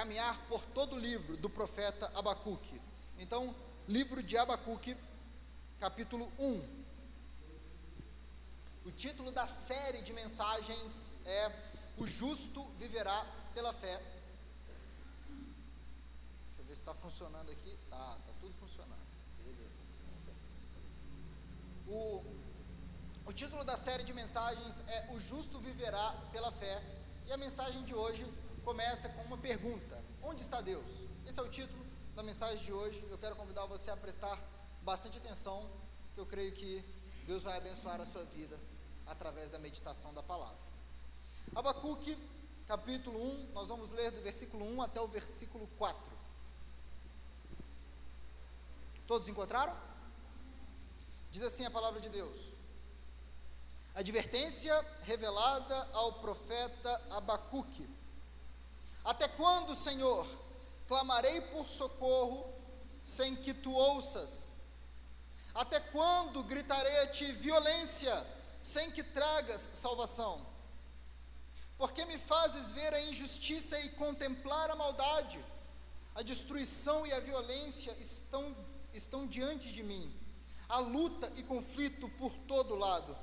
caminhar por todo o livro do profeta Abacuque. Então, livro de Abacuque, capítulo 1. O título da série de mensagens é O Justo Viverá pela Fé. Deixa eu ver se está funcionando aqui. Tá, tá tudo funcionando. Beleza. O, o título da série de mensagens é O Justo Viverá pela Fé. E a mensagem de hoje começa com uma pergunta: Onde está Deus? Esse é o título da mensagem de hoje. Eu quero convidar você a prestar bastante atenção, que eu creio que Deus vai abençoar a sua vida através da meditação da palavra. Abacuque, capítulo 1, nós vamos ler do versículo 1 até o versículo 4. Todos encontraram? Diz assim a palavra de Deus: Advertência revelada ao profeta Abacuque até quando, Senhor, clamarei por socorro sem que tu ouças? Até quando gritarei a ti violência sem que tragas salvação? Porque me fazes ver a injustiça e contemplar a maldade? A destruição e a violência estão, estão diante de mim, a luta e conflito por todo lado.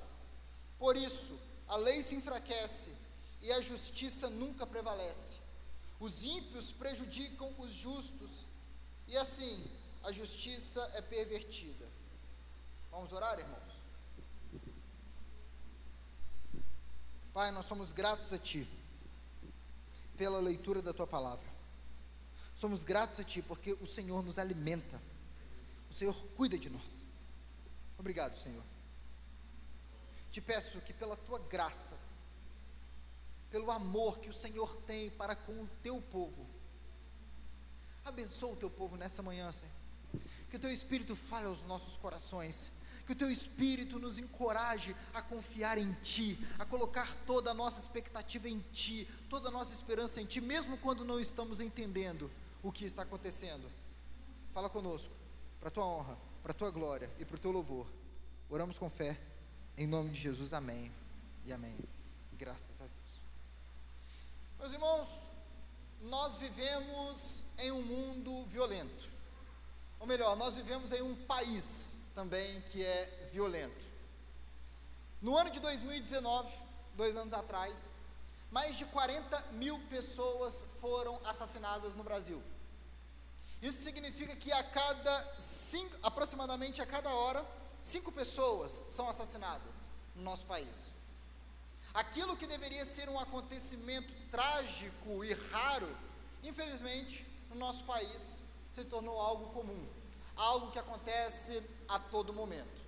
Por isso, a lei se enfraquece e a justiça nunca prevalece. Os ímpios prejudicam os justos, e assim a justiça é pervertida. Vamos orar, irmãos? Pai, nós somos gratos a Ti pela leitura da Tua palavra. Somos gratos a Ti porque o Senhor nos alimenta, o Senhor cuida de nós. Obrigado, Senhor. Te peço que pela Tua graça, pelo amor que o Senhor tem para com o teu povo. Abençoa o teu povo nessa manhã, Senhor. Que o teu Espírito fale aos nossos corações. Que o teu Espírito nos encoraje a confiar em Ti, a colocar toda a nossa expectativa em Ti, toda a nossa esperança em Ti, mesmo quando não estamos entendendo o que está acontecendo. Fala conosco, para a Tua honra, para a Tua glória e para o Teu louvor. Oramos com fé, em nome de Jesus, amém e amém. Graças a Deus. Meus irmãos, nós vivemos em um mundo violento. Ou melhor, nós vivemos em um país também que é violento. No ano de 2019, dois anos atrás, mais de 40 mil pessoas foram assassinadas no Brasil. Isso significa que a cada cinco, aproximadamente a cada hora, cinco pessoas são assassinadas no nosso país. Aquilo que deveria ser um acontecimento trágico e raro, infelizmente, no nosso país se tornou algo comum, algo que acontece a todo momento.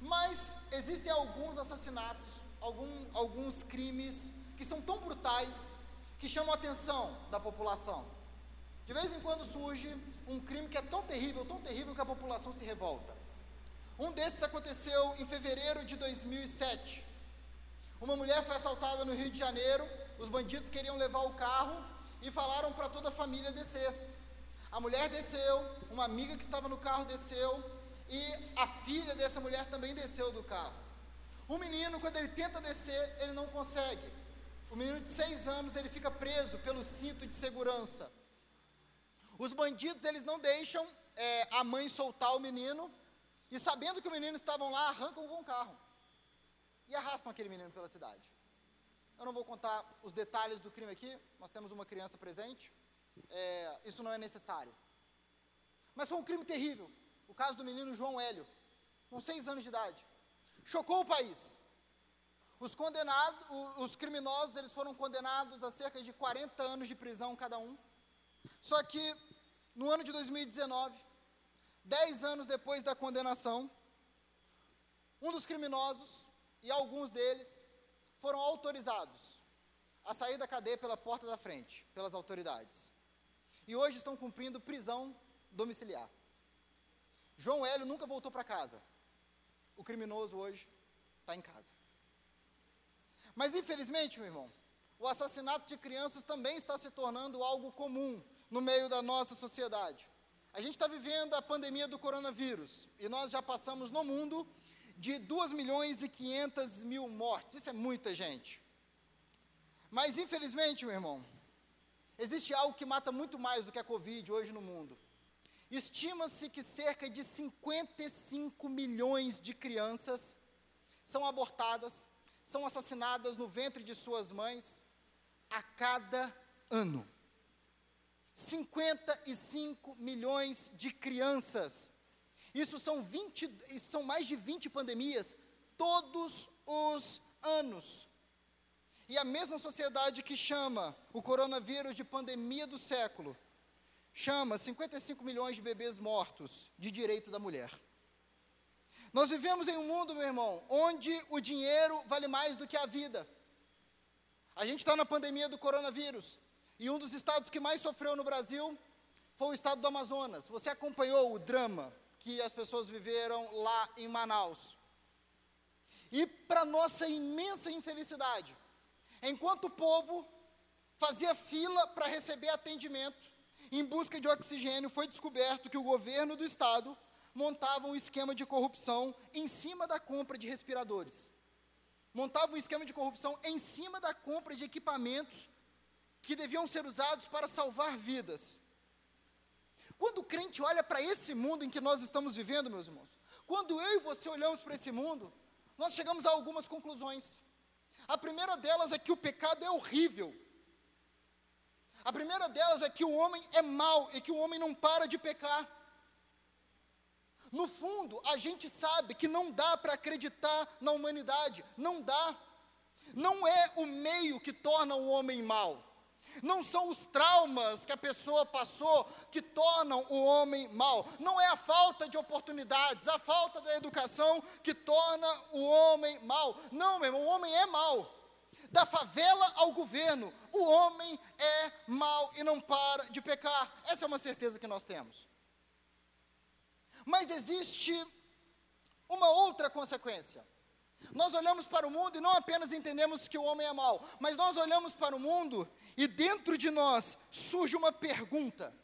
Mas existem alguns assassinatos, algum, alguns crimes que são tão brutais que chamam a atenção da população. De vez em quando surge um crime que é tão terrível, tão terrível que a população se revolta. Um desses aconteceu em fevereiro de 2007, uma mulher foi assaltada no Rio de Janeiro, os bandidos queriam levar o carro e falaram para toda a família descer. A mulher desceu, uma amiga que estava no carro desceu e a filha dessa mulher também desceu do carro. O menino, quando ele tenta descer, ele não consegue. O menino de seis anos, ele fica preso pelo cinto de segurança. Os bandidos, eles não deixam é, a mãe soltar o menino e sabendo que o menino estavam lá, arrancam com o carro e arrastam aquele menino pela cidade. Eu não vou contar os detalhes do crime aqui, nós temos uma criança presente, é, isso não é necessário. Mas foi um crime terrível. O caso do menino João Hélio, com seis anos de idade, chocou o país. Os condenados, os criminosos, eles foram condenados a cerca de 40 anos de prisão cada um. Só que no ano de 2019, dez anos depois da condenação, um dos criminosos e alguns deles foram autorizados a sair da cadeia pela porta da frente, pelas autoridades. E hoje estão cumprindo prisão domiciliar. João Hélio nunca voltou para casa. O criminoso hoje está em casa. Mas infelizmente, meu irmão, o assassinato de crianças também está se tornando algo comum no meio da nossa sociedade. A gente está vivendo a pandemia do coronavírus e nós já passamos no mundo de 2 milhões e 500 mil mortes. Isso é muita gente. Mas, infelizmente, meu irmão, existe algo que mata muito mais do que a Covid hoje no mundo. Estima-se que cerca de 55 milhões de crianças são abortadas, são assassinadas no ventre de suas mães a cada ano. 55 milhões de crianças. Isso são 20, isso são mais de 20 pandemias todos os anos. E a mesma sociedade que chama o coronavírus de pandemia do século, chama 55 milhões de bebês mortos de direito da mulher. Nós vivemos em um mundo, meu irmão, onde o dinheiro vale mais do que a vida. A gente está na pandemia do coronavírus. E um dos estados que mais sofreu no Brasil foi o estado do Amazonas. Você acompanhou o drama que as pessoas viveram lá em Manaus. E para nossa imensa infelicidade, enquanto o povo fazia fila para receber atendimento em busca de oxigênio, foi descoberto que o governo do estado montava um esquema de corrupção em cima da compra de respiradores. Montava um esquema de corrupção em cima da compra de equipamentos que deviam ser usados para salvar vidas. Quando o crente olha para esse mundo em que nós estamos vivendo, meus irmãos, quando eu e você olhamos para esse mundo, nós chegamos a algumas conclusões. A primeira delas é que o pecado é horrível. A primeira delas é que o homem é mau e que o homem não para de pecar. No fundo, a gente sabe que não dá para acreditar na humanidade, não dá. Não é o meio que torna o homem mau. Não são os traumas que a pessoa passou que tornam o homem mau. Não é a falta de oportunidades, a falta da educação que torna o homem mau. Não, meu irmão, o homem é mau. Da favela ao governo, o homem é mau e não para de pecar. Essa é uma certeza que nós temos. Mas existe uma outra consequência. Nós olhamos para o mundo e não apenas entendemos que o homem é mau, mas nós olhamos para o mundo e dentro de nós surge uma pergunta.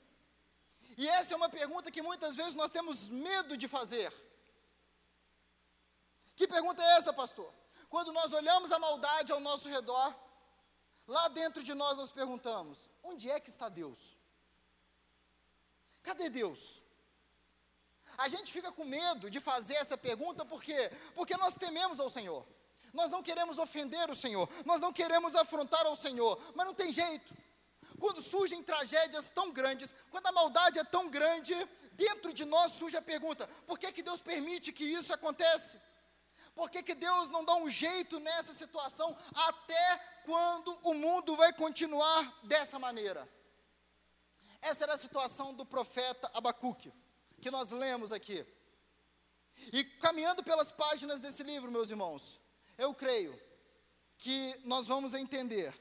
E essa é uma pergunta que muitas vezes nós temos medo de fazer. Que pergunta é essa, pastor? Quando nós olhamos a maldade ao nosso redor, lá dentro de nós nós perguntamos: onde é que está Deus? Cadê Deus? A gente fica com medo de fazer essa pergunta, por quê? Porque nós tememos ao Senhor. Nós não queremos ofender o Senhor, nós não queremos afrontar ao Senhor, mas não tem jeito. Quando surgem tragédias tão grandes, quando a maldade é tão grande, dentro de nós surge a pergunta: por que, que Deus permite que isso aconteça? Por que, que Deus não dá um jeito nessa situação até quando o mundo vai continuar dessa maneira? Essa era a situação do profeta Abacuque que nós lemos aqui. E caminhando pelas páginas desse livro, meus irmãos, eu creio que nós vamos entender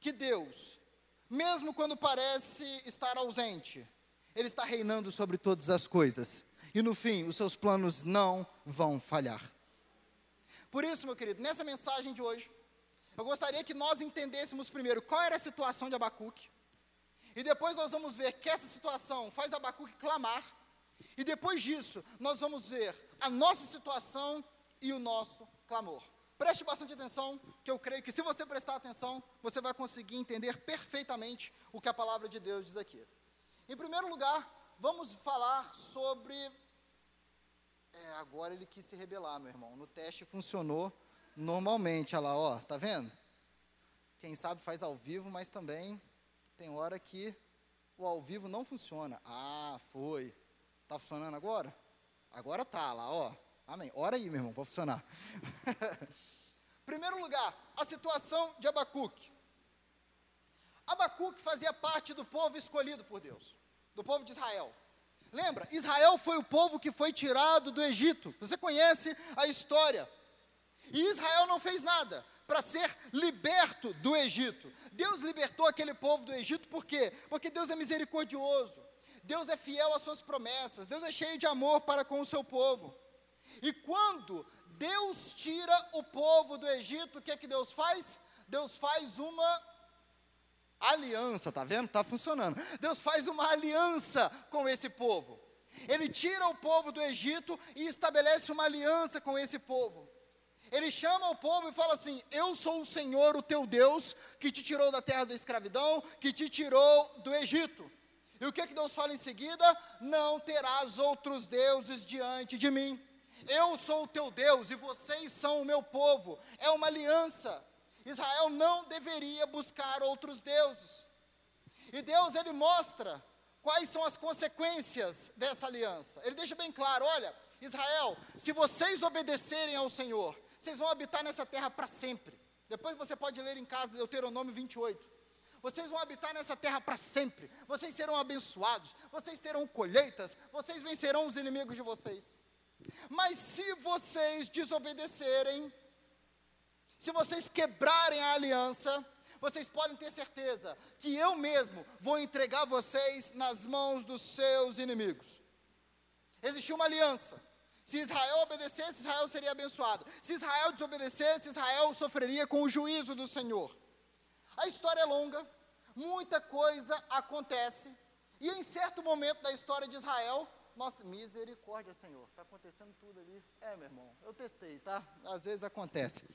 que Deus, mesmo quando parece estar ausente, Ele está reinando sobre todas as coisas. E no fim, os seus planos não vão falhar. Por isso, meu querido, nessa mensagem de hoje, eu gostaria que nós entendêssemos primeiro qual era a situação de Abacuque, e depois nós vamos ver que essa situação faz Abacuque clamar. E depois disso, nós vamos ver a nossa situação e o nosso clamor. Preste bastante atenção, que eu creio que se você prestar atenção, você vai conseguir entender perfeitamente o que a palavra de Deus diz aqui. Em primeiro lugar, vamos falar sobre. É, agora ele quis se rebelar, meu irmão. No teste funcionou normalmente, olha lá, ó, tá vendo? Quem sabe faz ao vivo, mas também tem hora que o ao vivo não funciona. Ah, foi. Está funcionando agora? Agora tá lá, ó. Amém. Ora aí, meu irmão, para funcionar. Primeiro lugar, a situação de Abacuque. Abacuque fazia parte do povo escolhido por Deus, do povo de Israel. Lembra? Israel foi o povo que foi tirado do Egito. Você conhece a história. E Israel não fez nada para ser liberto do Egito. Deus libertou aquele povo do Egito por quê? Porque Deus é misericordioso, Deus é fiel às suas promessas, Deus é cheio de amor para com o seu povo. E quando Deus tira o povo do Egito, o que é que Deus faz? Deus faz uma aliança, tá vendo? Tá funcionando. Deus faz uma aliança com esse povo. Ele tira o povo do Egito e estabelece uma aliança com esse povo. Ele chama o povo e fala assim: Eu sou o Senhor, o teu Deus, que te tirou da terra da escravidão, que te tirou do Egito. E o que, que Deus fala em seguida? Não terás outros deuses diante de mim. Eu sou o teu Deus e vocês são o meu povo. É uma aliança. Israel não deveria buscar outros deuses. E Deus, ele mostra quais são as consequências dessa aliança. Ele deixa bem claro: olha, Israel, se vocês obedecerem ao Senhor, vocês vão habitar nessa terra para sempre. Depois você pode ler em casa Deuteronômio 28. Vocês vão habitar nessa terra para sempre. Vocês serão abençoados. Vocês terão colheitas. Vocês vencerão os inimigos de vocês. Mas se vocês desobedecerem, se vocês quebrarem a aliança, vocês podem ter certeza que eu mesmo vou entregar vocês nas mãos dos seus inimigos. Existiu uma aliança. Se Israel obedecesse, Israel seria abençoado. Se Israel desobedecesse, Israel sofreria com o juízo do Senhor. A história é longa, muita coisa acontece, e em certo momento da história de Israel, nossa, misericórdia, Senhor, está acontecendo tudo ali. É, meu irmão, eu testei, tá? Às vezes acontece.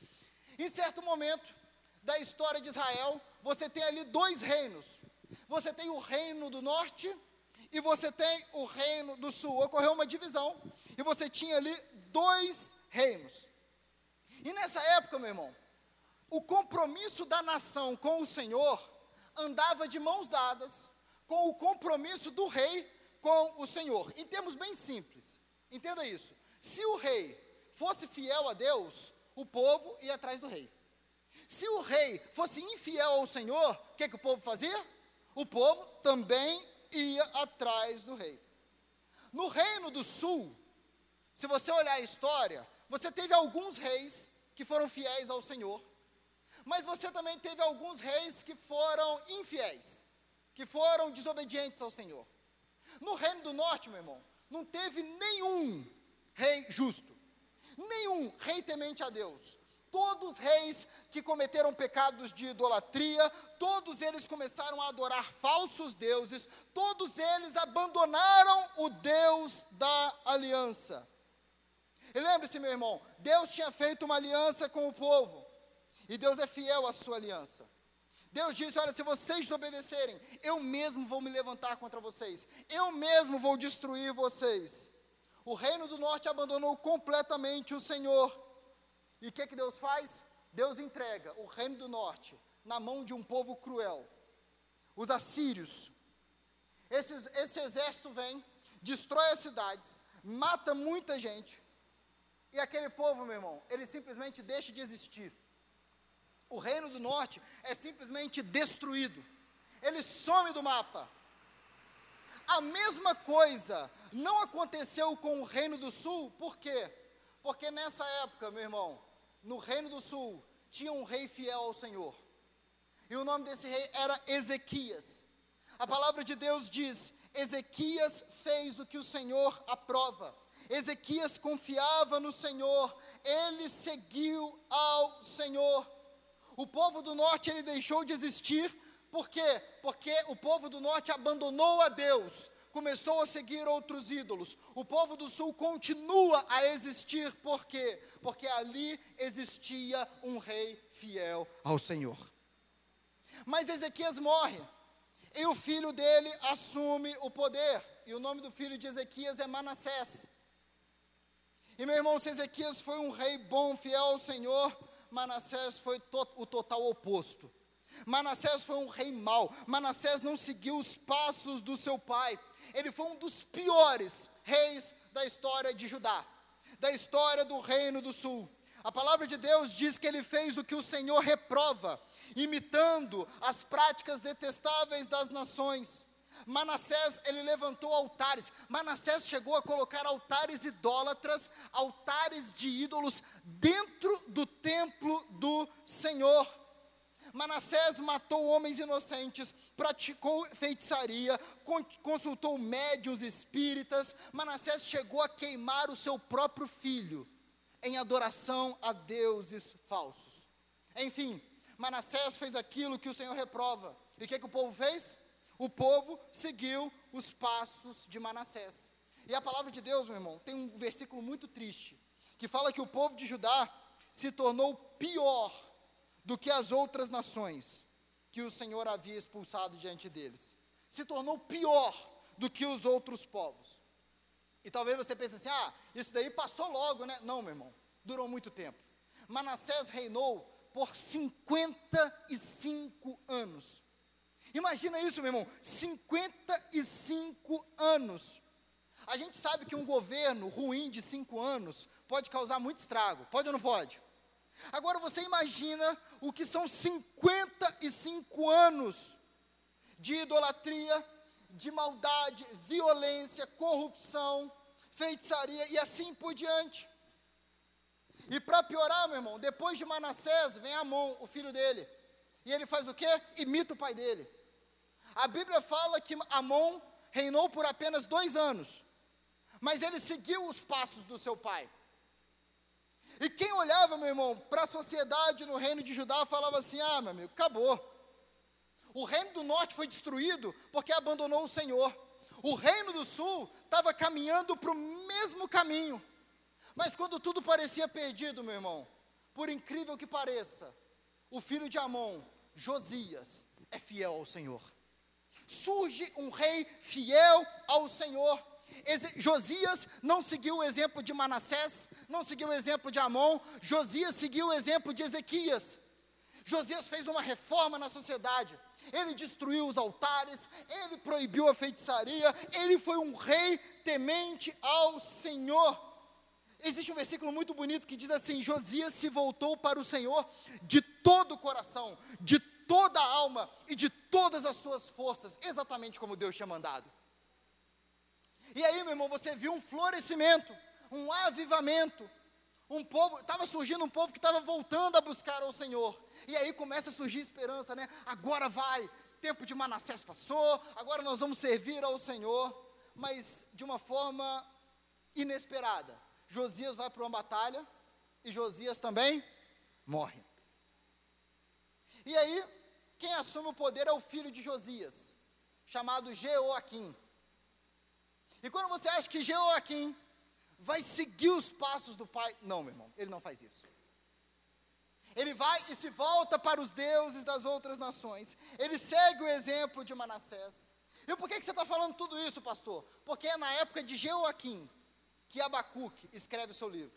Em certo momento da história de Israel, você tem ali dois reinos. Você tem o reino do norte e você tem o reino do sul. Ocorreu uma divisão e você tinha ali dois reinos. E nessa época, meu irmão, o compromisso da nação com o Senhor andava de mãos dadas com o compromisso do rei com o Senhor. Em termos bem simples, entenda isso. Se o rei fosse fiel a Deus, o povo ia atrás do rei. Se o rei fosse infiel ao Senhor, o que, que o povo fazia? O povo também ia atrás do rei. No reino do sul, se você olhar a história, você teve alguns reis que foram fiéis ao Senhor, mas você também teve alguns reis que foram infiéis, que foram desobedientes ao Senhor. No reino do norte, meu irmão, não teve nenhum rei justo, nenhum rei temente a Deus. Todos os reis que cometeram pecados de idolatria, todos eles começaram a adorar falsos deuses, todos eles abandonaram o Deus da aliança. E lembre-se, meu irmão, Deus tinha feito uma aliança com o povo. E Deus é fiel à sua aliança. Deus disse: Olha, se vocês desobedecerem, eu mesmo vou me levantar contra vocês, eu mesmo vou destruir vocês. O reino do norte abandonou completamente o Senhor. E o que, que Deus faz? Deus entrega o reino do norte na mão de um povo cruel, os assírios. Esse, esse exército vem, destrói as cidades, mata muita gente, e aquele povo, meu irmão, ele simplesmente deixa de existir o reino do norte é simplesmente destruído. Ele some do mapa. A mesma coisa não aconteceu com o reino do sul, por quê? Porque nessa época, meu irmão, no reino do sul, tinha um rei fiel ao Senhor. E o nome desse rei era Ezequias. A palavra de Deus diz: Ezequias fez o que o Senhor aprova. Ezequias confiava no Senhor, ele seguiu ao Senhor. O povo do norte ele deixou de existir, por quê? Porque o povo do norte abandonou a Deus, começou a seguir outros ídolos. O povo do sul continua a existir, por quê? Porque ali existia um rei fiel ao Senhor. Mas Ezequias morre, e o filho dele assume o poder, e o nome do filho de Ezequias é Manassés. E meu irmão, se Ezequias foi um rei bom, fiel ao Senhor, Manassés foi to o total oposto. Manassés foi um rei mau. Manassés não seguiu os passos do seu pai. Ele foi um dos piores reis da história de Judá, da história do reino do sul. A palavra de Deus diz que ele fez o que o Senhor reprova, imitando as práticas detestáveis das nações. Manassés, ele levantou altares. Manassés chegou a colocar altares idólatras, altares de ídolos dentro do templo do Senhor. Manassés matou homens inocentes, praticou feitiçaria, consultou médiuns espíritas. Manassés chegou a queimar o seu próprio filho em adoração a deuses falsos. Enfim, Manassés fez aquilo que o Senhor reprova. E o que, que o povo fez? o povo seguiu os passos de Manassés. E a palavra de Deus, meu irmão, tem um versículo muito triste, que fala que o povo de Judá se tornou pior do que as outras nações que o Senhor havia expulsado diante deles. Se tornou pior do que os outros povos. E talvez você pense assim: ah, isso daí passou logo, né? Não, meu irmão, durou muito tempo. Manassés reinou por 55 anos. Imagina isso, meu irmão, 55 anos. A gente sabe que um governo ruim de cinco anos pode causar muito estrago, pode ou não pode? Agora você imagina o que são 55 anos de idolatria, de maldade, violência, corrupção, feitiçaria e assim por diante. E para piorar, meu irmão, depois de Manassés vem Amon, o filho dele. E ele faz o quê? Imita o pai dele. A Bíblia fala que Amon reinou por apenas dois anos, mas ele seguiu os passos do seu pai. E quem olhava, meu irmão, para a sociedade no reino de Judá falava assim: ah, meu amigo, acabou. O reino do norte foi destruído porque abandonou o Senhor. O reino do sul estava caminhando para o mesmo caminho. Mas quando tudo parecia perdido, meu irmão, por incrível que pareça, o filho de Amon, Josias, é fiel ao Senhor. Surge um rei fiel ao Senhor. Josias não seguiu o exemplo de Manassés, não seguiu o exemplo de Amon, Josias seguiu o exemplo de Ezequias. Josias fez uma reforma na sociedade. Ele destruiu os altares, ele proibiu a feitiçaria, ele foi um rei temente ao Senhor. Existe um versículo muito bonito que diz assim: Josias se voltou para o Senhor de todo o coração, de toda a alma e de todas as suas forças, exatamente como Deus tinha mandado. E aí, meu irmão, você viu um florescimento, um avivamento, um povo, estava surgindo um povo que estava voltando a buscar ao Senhor. E aí começa a surgir esperança, né? Agora vai, tempo de Manassés passou, agora nós vamos servir ao Senhor, mas de uma forma inesperada. Josias vai para uma batalha e Josias também morre. E aí, quem assume o poder é o filho de Josias, chamado Jeoaquim. E quando você acha que Jeoaquim vai seguir os passos do pai, não, meu irmão, ele não faz isso. Ele vai e se volta para os deuses das outras nações. Ele segue o exemplo de Manassés. E por que, que você está falando tudo isso, pastor? Porque é na época de Jeoaquim que Abacuque escreve o seu livro.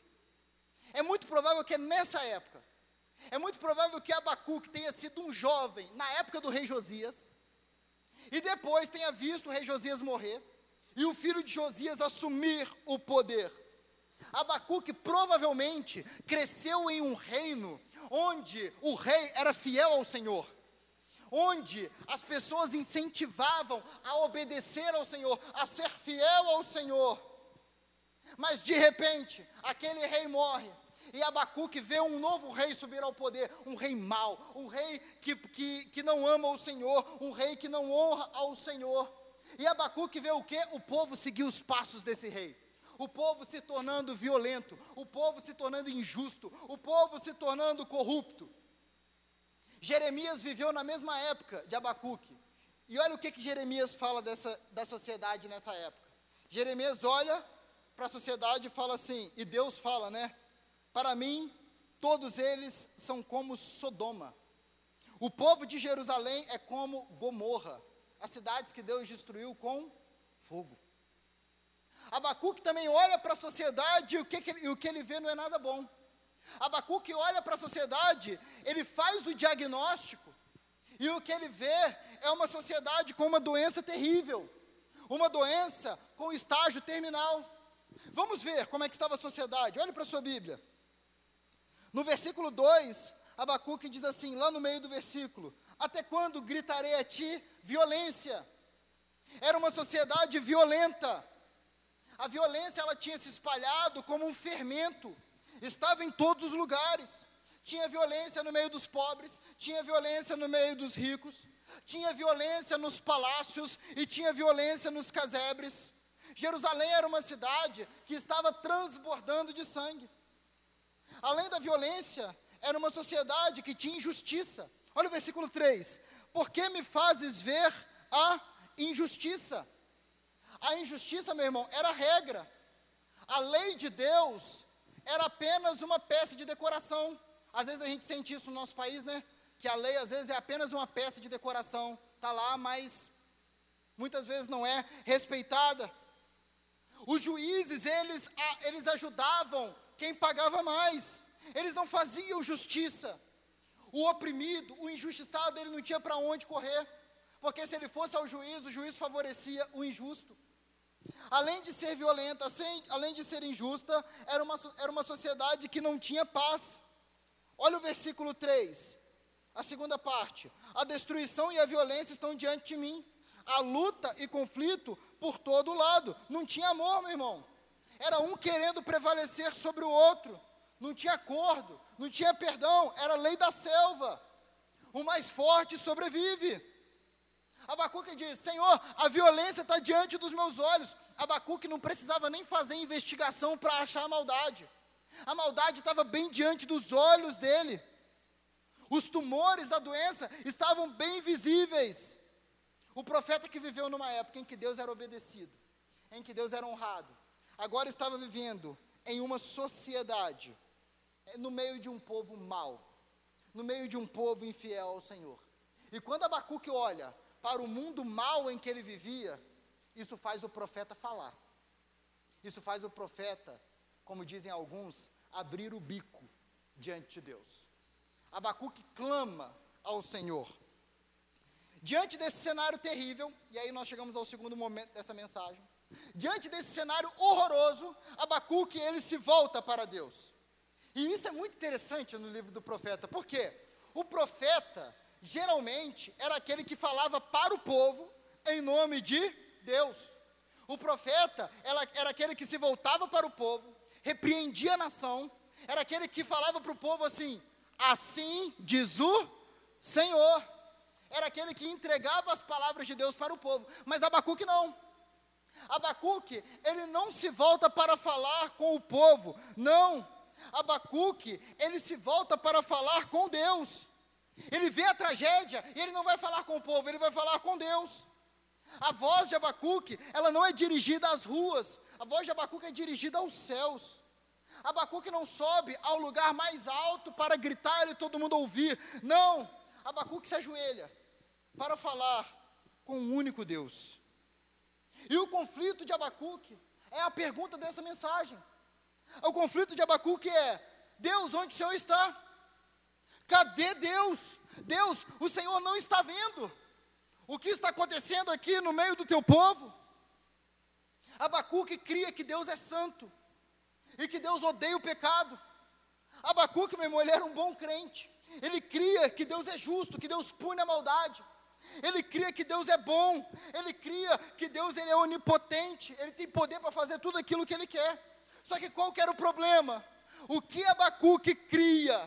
É muito provável que é nessa época. É muito provável que Abacuque tenha sido um jovem na época do rei Josias. E depois tenha visto o rei Josias morrer. E o filho de Josias assumir o poder. Abacuque provavelmente cresceu em um reino onde o rei era fiel ao Senhor, onde as pessoas incentivavam a obedecer ao Senhor, a ser fiel ao Senhor. Mas de repente, aquele rei morre. E Abacuque vê um novo rei subir ao poder, um rei mau, um rei que, que, que não ama o Senhor, um rei que não honra ao Senhor. E Abacuque vê o que? O povo seguir os passos desse rei. O povo se tornando violento, o povo se tornando injusto, o povo se tornando corrupto. Jeremias viveu na mesma época de Abacuque. E olha o que, que Jeremias fala dessa, da sociedade nessa época. Jeremias olha para a sociedade e fala assim, e Deus fala, né? Para mim, todos eles são como Sodoma. O povo de Jerusalém é como Gomorra, as cidades que Deus destruiu com fogo. Abacuque também olha para a sociedade e o, que, que ele, e o que ele vê não é nada bom. Abacuque olha para a sociedade, ele faz o diagnóstico, e o que ele vê é uma sociedade com uma doença terrível, uma doença com estágio terminal. Vamos ver como é que estava a sociedade. Olhe para a sua Bíblia. No versículo 2, Abacuque diz assim, lá no meio do versículo: Até quando gritarei a ti violência? Era uma sociedade violenta. A violência ela tinha se espalhado como um fermento. Estava em todos os lugares. Tinha violência no meio dos pobres, tinha violência no meio dos ricos, tinha violência nos palácios e tinha violência nos casebres. Jerusalém era uma cidade que estava transbordando de sangue. Além da violência, era uma sociedade que tinha injustiça. Olha o versículo 3: Por que me fazes ver a injustiça? A injustiça, meu irmão, era a regra. A lei de Deus era apenas uma peça de decoração. Às vezes a gente sente isso no nosso país, né? Que a lei às vezes é apenas uma peça de decoração. Está lá, mas muitas vezes não é respeitada. Os juízes, eles, eles ajudavam quem pagava mais. Eles não faziam justiça. O oprimido, o injustiçado, ele não tinha para onde correr. Porque se ele fosse ao juiz, o juiz favorecia o injusto. Além de ser violenta, além de ser injusta, era uma, era uma sociedade que não tinha paz. Olha o versículo 3, a segunda parte. A destruição e a violência estão diante de mim. A luta e conflito por todo lado. Não tinha amor, meu irmão. Era um querendo prevalecer sobre o outro. Não tinha acordo, não tinha perdão. Era lei da selva. O mais forte sobrevive. Abacuque diz: Senhor, a violência está diante dos meus olhos. Abacuque não precisava nem fazer investigação para achar a maldade. A maldade estava bem diante dos olhos dele. Os tumores da doença estavam bem visíveis. O profeta que viveu numa época em que Deus era obedecido, em que Deus era honrado, agora estava vivendo em uma sociedade, no meio de um povo mau, no meio de um povo infiel ao Senhor. E quando Abacuque olha para o mundo mal em que ele vivia, isso faz o profeta falar. Isso faz o profeta, como dizem alguns, abrir o bico diante de Deus. Abacuque clama ao Senhor. Diante desse cenário terrível, e aí nós chegamos ao segundo momento dessa mensagem. Diante desse cenário horroroso, Abacuque ele se volta para Deus. E isso é muito interessante no livro do profeta, porque o profeta, geralmente era aquele que falava para o povo em nome de Deus. O profeta era, era aquele que se voltava para o povo, repreendia a nação, era aquele que falava para o povo assim: assim diz o Senhor. Era aquele que entregava as palavras de Deus para o povo, mas Abacuque não. Abacuque, ele não se volta para falar com o povo, não. Abacuque, ele se volta para falar com Deus. Ele vê a tragédia e ele não vai falar com o povo, ele vai falar com Deus. A voz de Abacuque, ela não é dirigida às ruas, a voz de Abacuque é dirigida aos céus. Abacuque não sobe ao lugar mais alto para gritar e todo mundo ouvir. Não, Abacuque se ajoelha para falar com um único Deus. E o conflito de Abacuque é a pergunta dessa mensagem. O conflito de Abacuque é: Deus, onde o Senhor está? Cadê Deus? Deus, o Senhor não está vendo. O que está acontecendo aqui no meio do teu povo? Abacuque cria que Deus é santo e que Deus odeia o pecado. Abacuque, meu irmão, ele era um bom crente. Ele cria que Deus é justo, que Deus pune a maldade. Ele cria que Deus é bom. Ele cria que Deus ele é onipotente. Ele tem poder para fazer tudo aquilo que ele quer. Só que qual que era o problema? O que Abacuque cria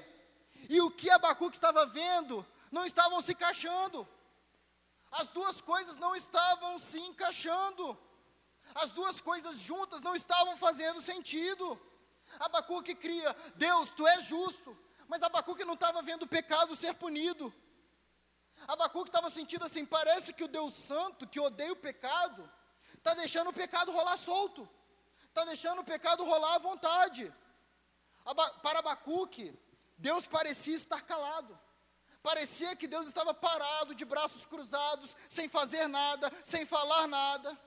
e o que Abacuque estava vendo não estavam se encaixando. As duas coisas não estavam se encaixando. As duas coisas juntas não estavam fazendo sentido. Abacuque cria, Deus, tu és justo. Mas Abacuque não estava vendo o pecado ser punido. Abacuque estava sentindo assim: parece que o Deus Santo, que odeia o pecado, está deixando o pecado rolar solto, está deixando o pecado rolar à vontade. Para Abacuque, Deus parecia estar calado. Parecia que Deus estava parado, de braços cruzados, sem fazer nada, sem falar nada.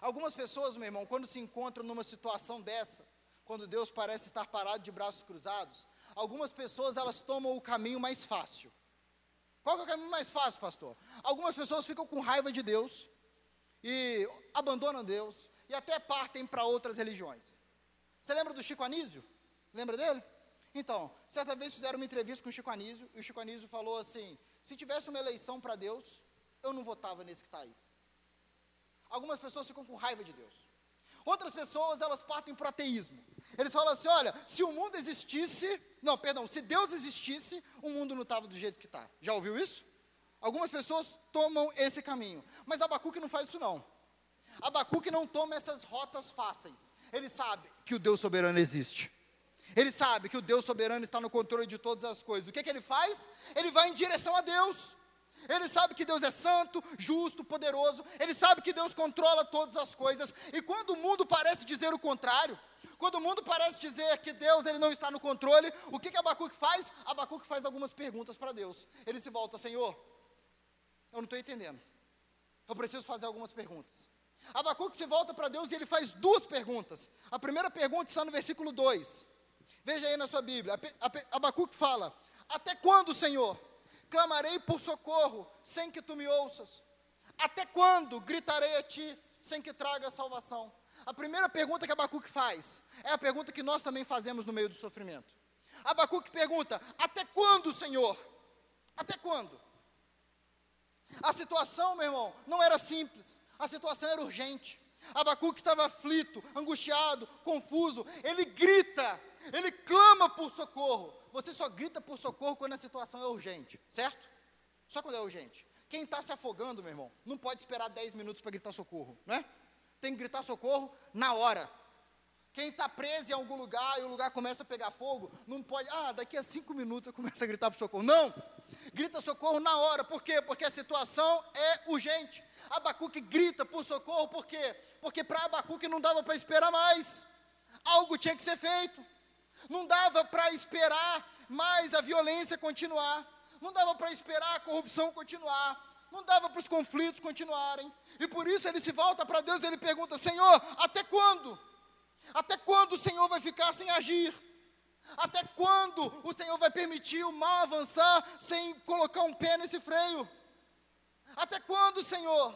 Algumas pessoas, meu irmão, quando se encontram numa situação dessa, quando Deus parece estar parado de braços cruzados, algumas pessoas elas tomam o caminho mais fácil. Qual é o caminho mais fácil, pastor? Algumas pessoas ficam com raiva de Deus e abandonam Deus e até partem para outras religiões. Você lembra do Chico Anísio? Lembra dele? Então, certa vez fizeram uma entrevista com o Chico Anísio, e o Chico Anísio falou assim: se tivesse uma eleição para Deus, eu não votava nesse que está aí. Algumas pessoas ficam com raiva de Deus. Outras pessoas, elas partem para o ateísmo. Eles falam assim: olha, se o mundo existisse, não, perdão, se Deus existisse, o mundo não estava do jeito que está. Já ouviu isso? Algumas pessoas tomam esse caminho. Mas Abacuque não faz isso, não. Abacuque não toma essas rotas fáceis. Ele sabe que o Deus soberano existe. Ele sabe que o Deus soberano está no controle de todas as coisas. O que, que ele faz? Ele vai em direção a Deus. Ele sabe que Deus é santo, justo, poderoso. Ele sabe que Deus controla todas as coisas. E quando o mundo parece dizer o contrário, Quando o mundo parece dizer que Deus ele não está no controle, o que, que Abacuque faz? Abacuque faz algumas perguntas para Deus. Ele se volta, Senhor, eu não estou entendendo. Eu preciso fazer algumas perguntas. Abacuque se volta para Deus e ele faz duas perguntas. A primeira pergunta está no versículo 2. Veja aí na sua Bíblia. Abacuque fala: Até quando, Senhor, clamarei por socorro sem que tu me ouças? Até quando gritarei a ti sem que traga salvação? A primeira pergunta que Abacuque faz é a pergunta que nós também fazemos no meio do sofrimento. Abacuque pergunta: Até quando, Senhor? Até quando? A situação, meu irmão, não era simples, a situação era urgente. Abacuque estava aflito, angustiado, confuso. Ele grita, ele clama por socorro. Você só grita por socorro quando a situação é urgente, certo? Só quando é urgente. Quem está se afogando, meu irmão, não pode esperar 10 minutos para gritar socorro, né? Tem que gritar socorro na hora. Quem está preso em algum lugar e o lugar começa a pegar fogo, não pode, ah, daqui a cinco minutos eu começo a gritar por socorro. Não! Grita socorro na hora. Por quê? Porque a situação é urgente. Abacuque grita por socorro, por quê? Porque para Abacuque não dava para esperar mais. Algo tinha que ser feito. Não dava para esperar mais a violência continuar. Não dava para esperar a corrupção continuar. Não dava para os conflitos continuarem. E por isso ele se volta para Deus e ele pergunta: Senhor, até quando? Até quando o Senhor vai ficar sem agir? Até quando o Senhor vai permitir o mal avançar sem colocar um pé nesse freio? Até quando, Senhor?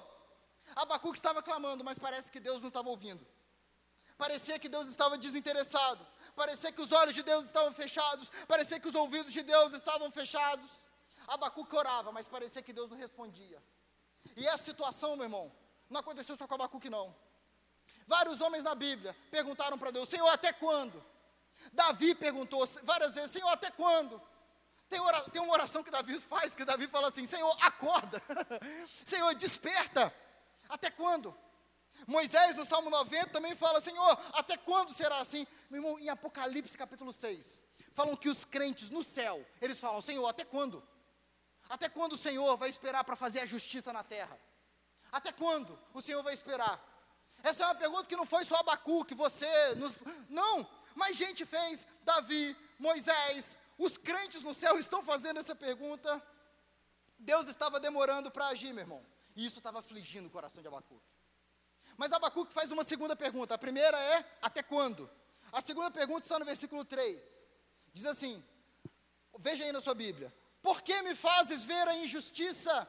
Abacuque estava clamando, mas parece que Deus não estava ouvindo. Parecia que Deus estava desinteressado. Parecia que os olhos de Deus estavam fechados. Parecia que os ouvidos de Deus estavam fechados. Abacuque orava, mas parecia que Deus não respondia. E essa situação, meu irmão, não aconteceu só com Abacuque, não. Vários homens na Bíblia perguntaram para Deus: Senhor, até quando? Davi perguntou várias vezes: Senhor, até quando? Tem, ora, tem uma oração que Davi faz, que Davi fala assim: Senhor, acorda, Senhor, desperta, até quando? Moisés, no Salmo 90, também fala: Senhor, até quando será assim? Meu irmão, em Apocalipse capítulo 6, falam que os crentes no céu, eles falam: Senhor, até quando? Até quando o Senhor vai esperar para fazer a justiça na terra? Até quando o Senhor vai esperar? Essa é uma pergunta que não foi só Abacu, que você. Nos... Não, mas gente fez, Davi, Moisés, os crentes no céu estão fazendo essa pergunta. Deus estava demorando para agir, meu irmão. E isso estava afligindo o coração de Abacuque. Mas Abacuque faz uma segunda pergunta. A primeira é: até quando? A segunda pergunta está no versículo 3. Diz assim: Veja aí na sua Bíblia. Por que me fazes ver a injustiça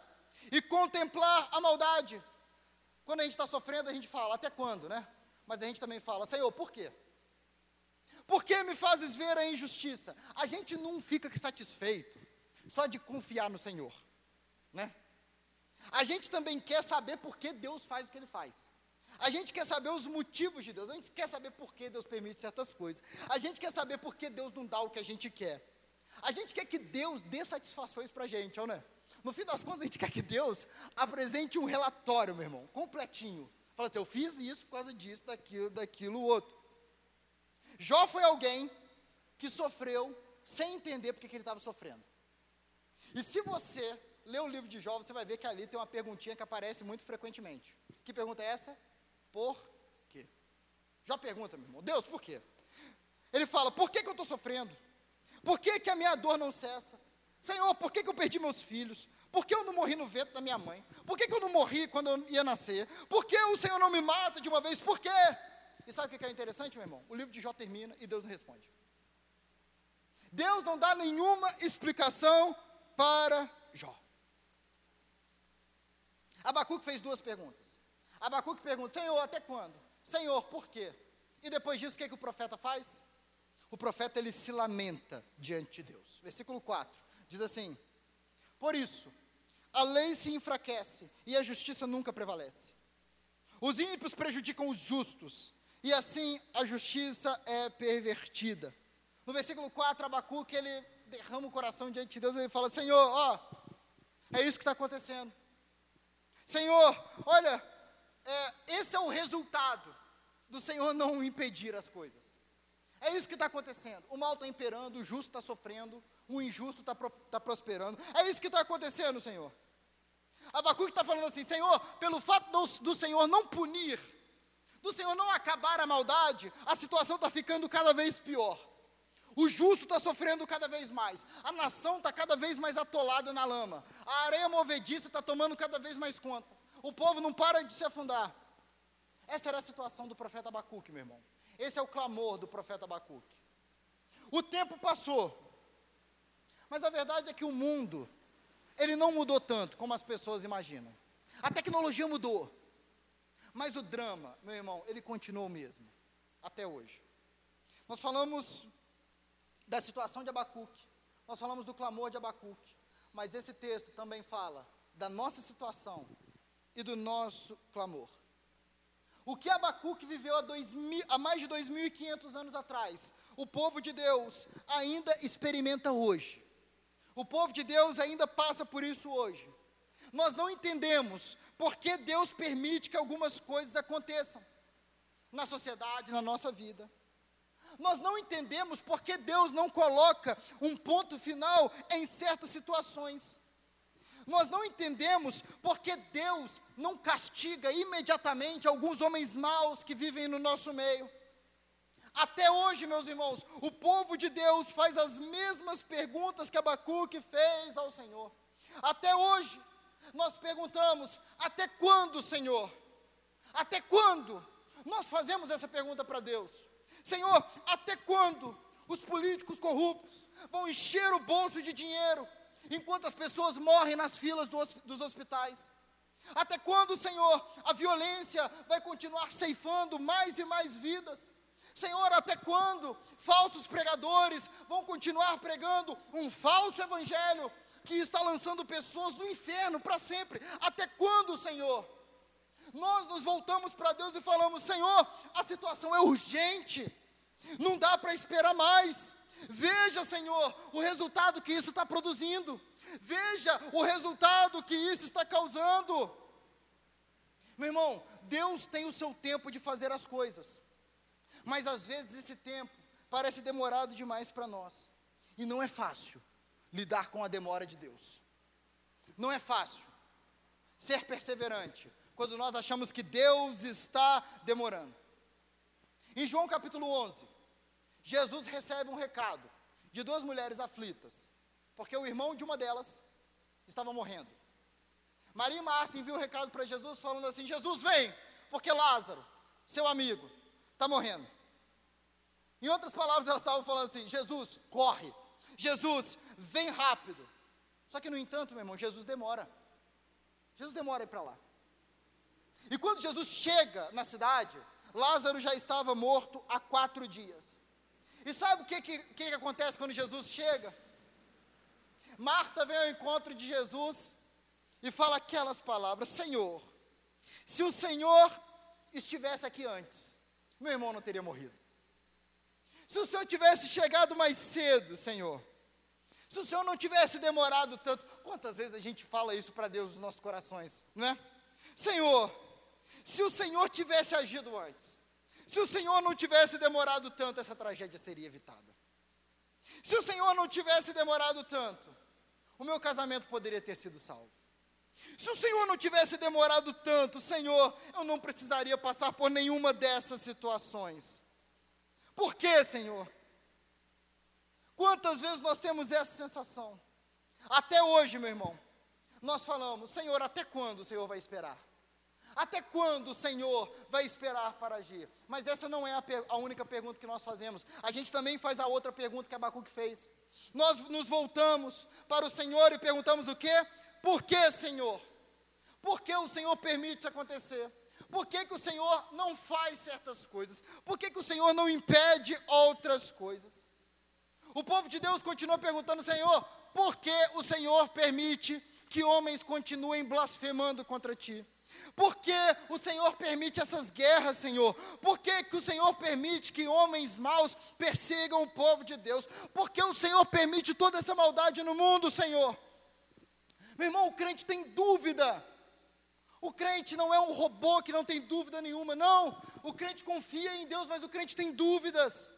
e contemplar a maldade? Quando a gente está sofrendo, a gente fala, até quando, né? Mas a gente também fala, Senhor, por quê? Por que me fazes ver a injustiça? A gente não fica satisfeito só de confiar no Senhor, né? A gente também quer saber por que Deus faz o que Ele faz. A gente quer saber os motivos de Deus. A gente quer saber por que Deus permite certas coisas. A gente quer saber por que Deus não dá o que a gente quer. A gente quer que Deus dê satisfações para a gente, ou não é? No fim das contas, a gente quer que Deus apresente um relatório, meu irmão, completinho. Fala assim, eu fiz isso por causa disso, daquilo, daquilo, outro. Jó foi alguém que sofreu sem entender porque que ele estava sofrendo. E se você ler o livro de Jó, você vai ver que ali tem uma perguntinha que aparece muito frequentemente. Que pergunta é essa? Por quê? Jó pergunta, meu irmão, Deus, por quê? Ele fala, por que, que eu estou sofrendo? Por que, que a minha dor não cessa? Senhor, por que, que eu perdi meus filhos? Por que eu não morri no ventre da minha mãe? Por que, que eu não morri quando eu ia nascer? Por que o Senhor não me mata de uma vez? Por quê? E sabe o que é interessante, meu irmão? O livro de Jó termina e Deus não responde. Deus não dá nenhuma explicação para Jó. Abacuque fez duas perguntas. Abacuque pergunta: Senhor, até quando? Senhor, por quê? E depois disso, o que, é que o profeta faz? o profeta ele se lamenta diante de Deus. Versículo 4 diz assim: Por isso, a lei se enfraquece e a justiça nunca prevalece. Os ímpios prejudicam os justos, e assim a justiça é pervertida. No versículo 4, Abacuque, ele derrama o coração diante de Deus e ele fala: Senhor, ó, é isso que está acontecendo. Senhor, olha, é, esse é o resultado do Senhor não impedir as coisas. É isso que está acontecendo. O mal está imperando, o justo está sofrendo, o injusto está tá prosperando. É isso que está acontecendo, Senhor. Abacuque está falando assim: Senhor, pelo fato do, do Senhor não punir, do Senhor não acabar a maldade, a situação está ficando cada vez pior. O justo está sofrendo cada vez mais. A nação está cada vez mais atolada na lama. A areia movediça está tomando cada vez mais conta. O povo não para de se afundar. Essa era a situação do profeta Abacuque, meu irmão. Esse é o clamor do profeta Abacuque. O tempo passou. Mas a verdade é que o mundo, ele não mudou tanto como as pessoas imaginam. A tecnologia mudou. Mas o drama, meu irmão, ele continuou o mesmo. Até hoje. Nós falamos da situação de Abacuque. Nós falamos do clamor de Abacuque. Mas esse texto também fala da nossa situação e do nosso clamor. O que Abacuque viveu há, dois mil, há mais de 2.500 anos atrás, o povo de Deus ainda experimenta hoje. O povo de Deus ainda passa por isso hoje. Nós não entendemos por que Deus permite que algumas coisas aconteçam na sociedade, na nossa vida. Nós não entendemos por que Deus não coloca um ponto final em certas situações. Nós não entendemos por que Deus não castiga imediatamente alguns homens maus que vivem no nosso meio. Até hoje, meus irmãos, o povo de Deus faz as mesmas perguntas que Abacuque fez ao Senhor. Até hoje, nós perguntamos: até quando, Senhor? Até quando? Nós fazemos essa pergunta para Deus. Senhor, até quando os políticos corruptos vão encher o bolso de dinheiro enquanto as pessoas morrem nas filas do, dos hospitais? Até quando, Senhor, a violência vai continuar ceifando mais e mais vidas? Senhor, até quando falsos pregadores vão continuar pregando um falso evangelho que está lançando pessoas no inferno para sempre? Até quando, Senhor? nós nos voltamos para Deus e falamos: Senhor, a situação é urgente, não dá para esperar mais. Veja, Senhor, o resultado que isso está produzindo, veja o resultado que isso está causando. Meu irmão, Deus tem o seu tempo de fazer as coisas, mas às vezes esse tempo parece demorado demais para nós, e não é fácil lidar com a demora de Deus, não é fácil ser perseverante, quando nós achamos que Deus está demorando. Em João capítulo 11, Jesus recebe um recado de duas mulheres aflitas, porque o irmão de uma delas estava morrendo. Maria e Marta enviam um recado para Jesus falando assim: Jesus, vem, porque Lázaro, seu amigo, está morrendo. Em outras palavras, elas estavam falando assim: Jesus, corre. Jesus, vem rápido. Só que, no entanto, meu irmão, Jesus demora. Jesus demora ir para lá. E quando Jesus chega na cidade, Lázaro já estava morto há quatro dias. E sabe o que, que, que acontece quando Jesus chega? Marta vem ao encontro de Jesus e fala aquelas palavras: Senhor, se o Senhor estivesse aqui antes, meu irmão não teria morrido. Se o Senhor tivesse chegado mais cedo, Senhor, se o Senhor não tivesse demorado tanto, quantas vezes a gente fala isso para Deus nos nossos corações, não é? Senhor, se o Senhor tivesse agido antes, se o Senhor não tivesse demorado tanto, essa tragédia seria evitada. Se o Senhor não tivesse demorado tanto, o meu casamento poderia ter sido salvo. Se o Senhor não tivesse demorado tanto, Senhor, eu não precisaria passar por nenhuma dessas situações. Por quê, Senhor? Quantas vezes nós temos essa sensação? Até hoje, meu irmão, nós falamos, Senhor, até quando o Senhor vai esperar? Até quando o Senhor vai esperar para agir? Mas essa não é a, a, única pergunta que nós fazemos. A gente também faz a outra pergunta que Abacuque fez. Nós nos voltamos para o Senhor e perguntamos o quê? Por que, Senhor? Por que o Senhor permite isso acontecer? Por que, que o Senhor não faz certas coisas? Por que, que o Senhor não impede outras coisas? O povo de Deus continua perguntando, Senhor, por que o Senhor permite que homens continuem blasfemando contra ti? Por que o Senhor permite essas guerras, Senhor? Por que, que o Senhor permite que homens maus persigam o povo de Deus? Por que o Senhor permite toda essa maldade no mundo, Senhor? Meu irmão, o crente tem dúvida. O crente não é um robô que não tem dúvida nenhuma, não. O crente confia em Deus, mas o crente tem dúvidas.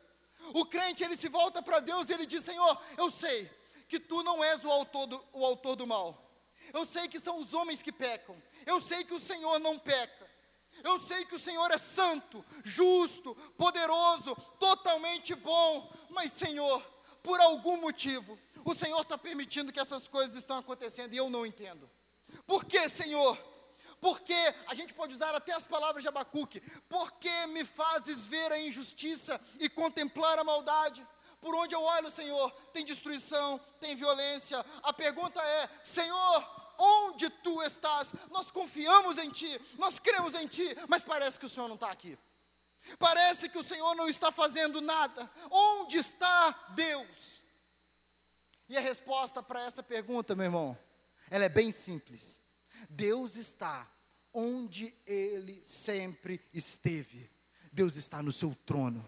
O crente, ele se volta para Deus e ele diz: Senhor, eu sei que tu não és o autor do, o autor do mal. Eu sei que são os homens que pecam. Eu sei que o Senhor não peca. Eu sei que o Senhor é santo, justo, poderoso, totalmente bom, mas Senhor, por algum motivo, o Senhor está permitindo que essas coisas estão acontecendo e eu não entendo. Por que, Senhor? Porque a gente pode usar até as palavras de Abacuque. Porque me fazes ver a injustiça e contemplar a maldade? Por onde eu olho, Senhor, tem destruição, tem violência. A pergunta é: Senhor, onde tu estás? Nós confiamos em ti, nós cremos em ti, mas parece que o Senhor não está aqui. Parece que o Senhor não está fazendo nada. Onde está Deus? E a resposta para essa pergunta, meu irmão, ela é bem simples. Deus está onde ele sempre esteve. Deus está no seu trono.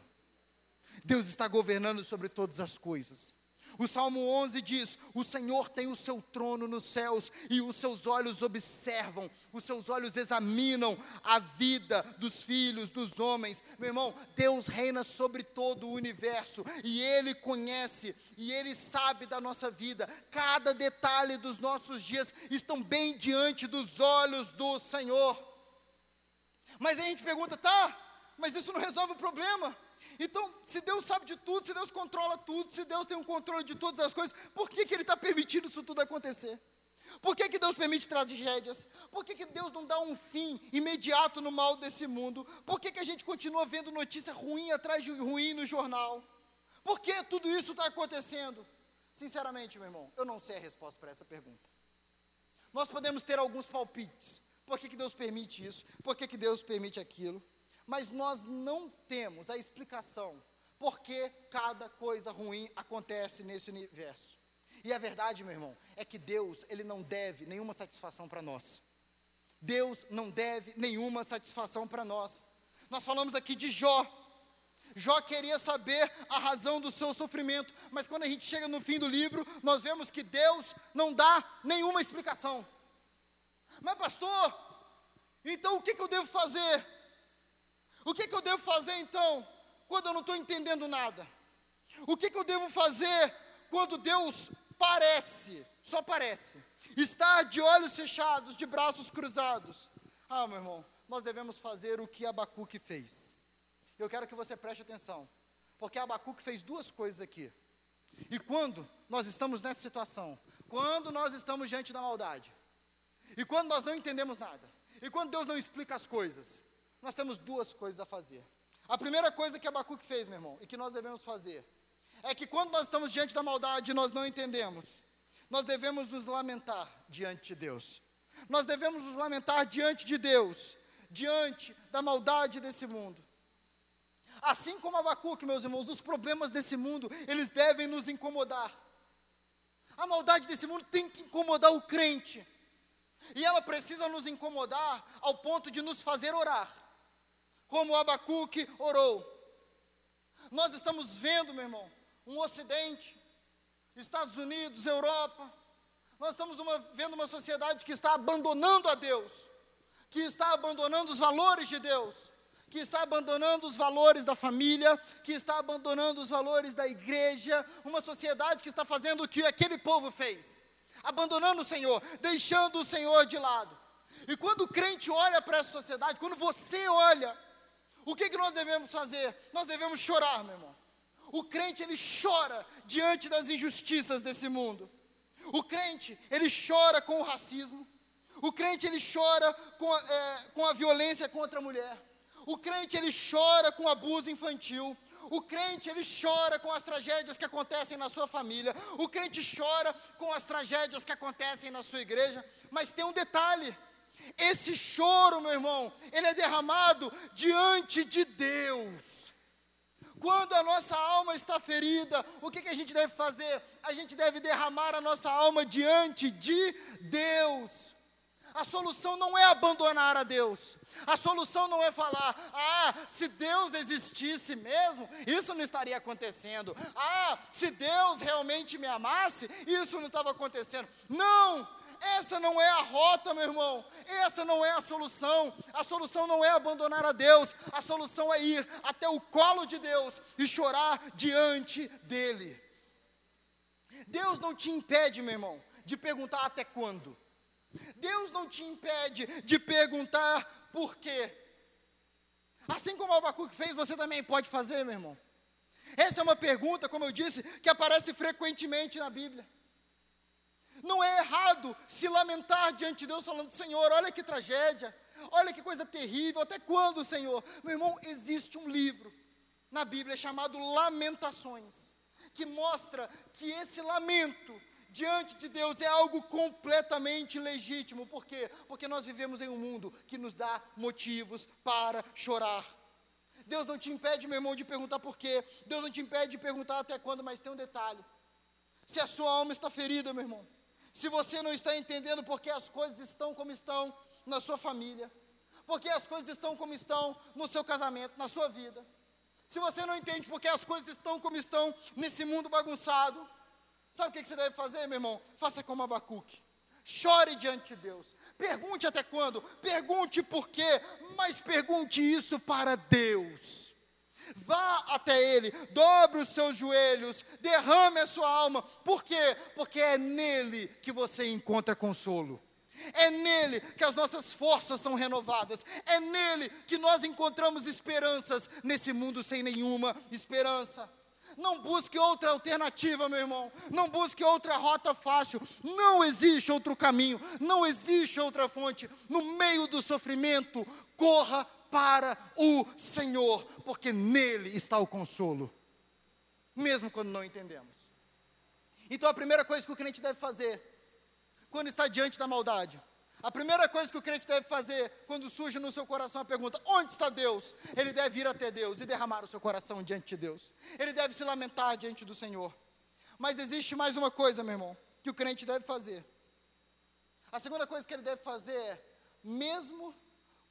Deus está governando sobre todas as coisas. O Salmo 11 diz: O Senhor tem o seu trono nos céus e os seus olhos observam, os seus olhos examinam a vida dos filhos, dos homens. Meu irmão, Deus reina sobre todo o universo e Ele conhece e Ele sabe da nossa vida. Cada detalhe dos nossos dias estão bem diante dos olhos do Senhor. Mas aí a gente pergunta, tá, mas isso não resolve o problema. Então, se Deus sabe de tudo, se Deus controla tudo, se Deus tem um controle de todas as coisas, por que, que Ele está permitindo isso tudo acontecer? Por que, que Deus permite tragédias? Por que, que Deus não dá um fim imediato no mal desse mundo? Por que, que a gente continua vendo notícia ruim atrás de ruim no jornal? Por que tudo isso está acontecendo? Sinceramente, meu irmão, eu não sei a resposta para essa pergunta. Nós podemos ter alguns palpites. Por que, que Deus permite isso? Por que, que Deus permite aquilo? Mas nós não temos a explicação por que cada coisa ruim acontece nesse universo. E a verdade, meu irmão, é que Deus, ele não deve nenhuma satisfação para nós. Deus não deve nenhuma satisfação para nós. Nós falamos aqui de Jó. Jó queria saber a razão do seu sofrimento, mas quando a gente chega no fim do livro, nós vemos que Deus não dá nenhuma explicação. Mas, pastor, então o que, que eu devo fazer? O que, que eu devo fazer então, quando eu não estou entendendo nada? O que, que eu devo fazer quando Deus parece, só parece, estar de olhos fechados, de braços cruzados? Ah, meu irmão, nós devemos fazer o que Abacuque fez. Eu quero que você preste atenção, porque Abacuque fez duas coisas aqui. E quando nós estamos nessa situação, quando nós estamos diante da maldade, e quando nós não entendemos nada, e quando Deus não explica as coisas, nós temos duas coisas a fazer. A primeira coisa que Abacuque fez, meu irmão, e que nós devemos fazer, é que quando nós estamos diante da maldade e nós não entendemos, nós devemos nos lamentar diante de Deus. Nós devemos nos lamentar diante de Deus, diante da maldade desse mundo. Assim como Abacuque, meus irmãos, os problemas desse mundo, eles devem nos incomodar. A maldade desse mundo tem que incomodar o crente. E ela precisa nos incomodar ao ponto de nos fazer orar como Abacuque orou. Nós estamos vendo, meu irmão, um Ocidente, Estados Unidos, Europa, nós estamos uma, vendo uma sociedade que está abandonando a Deus, que está abandonando os valores de Deus, que está abandonando os valores da família, que está abandonando os valores da igreja, uma sociedade que está fazendo o que aquele povo fez, abandonando o Senhor, deixando o Senhor de lado. E quando o crente olha para essa sociedade, quando você olha o que, que nós devemos fazer? Nós devemos chorar, meu irmão. O crente, ele chora diante das injustiças desse mundo. O crente, ele chora com o racismo. O crente, ele chora com a, é, com a violência contra a mulher. O crente, ele chora com o abuso infantil. O crente, ele chora com as tragédias que acontecem na sua família. O crente chora com as tragédias que acontecem na sua igreja. Mas tem um detalhe: esse choro, meu irmão, ele é derramado diante de Deus. Quando a nossa alma está ferida, o que, que a gente deve fazer? A gente deve derramar a nossa alma diante de Deus. A solução não é abandonar a Deus. A solução não é falar, ah, se Deus existisse mesmo, isso não estaria acontecendo. Ah, se Deus realmente me amasse, isso não estava acontecendo. Não! Essa não é a rota, meu irmão. Essa não é a solução. A solução não é abandonar a Deus. A solução é ir até o colo de Deus e chorar diante dele. Deus não te impede, meu irmão, de perguntar até quando. Deus não te impede de perguntar por quê. Assim como Abacuque fez, você também pode fazer, meu irmão. Essa é uma pergunta, como eu disse, que aparece frequentemente na Bíblia. Não é errado se lamentar diante de Deus, falando: Senhor, olha que tragédia, olha que coisa terrível, até quando, Senhor? Meu irmão, existe um livro na Bíblia chamado Lamentações, que mostra que esse lamento diante de Deus é algo completamente legítimo. Por quê? Porque nós vivemos em um mundo que nos dá motivos para chorar. Deus não te impede, meu irmão, de perguntar por quê. Deus não te impede de perguntar até quando, mas tem um detalhe. Se a sua alma está ferida, meu irmão, se você não está entendendo porque as coisas estão como estão na sua família, porque as coisas estão como estão no seu casamento, na sua vida, se você não entende porque as coisas estão como estão nesse mundo bagunçado, sabe o que você deve fazer, meu irmão? Faça como Abacuque. Chore diante de Deus. Pergunte até quando, pergunte por quê, mas pergunte isso para Deus. Vá até Ele, dobre os seus joelhos, derrame a sua alma. Por quê? Porque é nele que você encontra consolo. É nele que as nossas forças são renovadas. É nele que nós encontramos esperanças nesse mundo sem nenhuma esperança. Não busque outra alternativa, meu irmão. Não busque outra rota fácil. Não existe outro caminho. Não existe outra fonte. No meio do sofrimento, corra para o Senhor, porque nele está o consolo, mesmo quando não entendemos. Então a primeira coisa que o crente deve fazer, quando está diante da maldade, a primeira coisa que o crente deve fazer quando surge no seu coração a pergunta: onde está Deus? Ele deve ir até Deus e derramar o seu coração diante de Deus. Ele deve se lamentar diante do Senhor. Mas existe mais uma coisa, meu irmão, que o crente deve fazer. A segunda coisa que ele deve fazer é, mesmo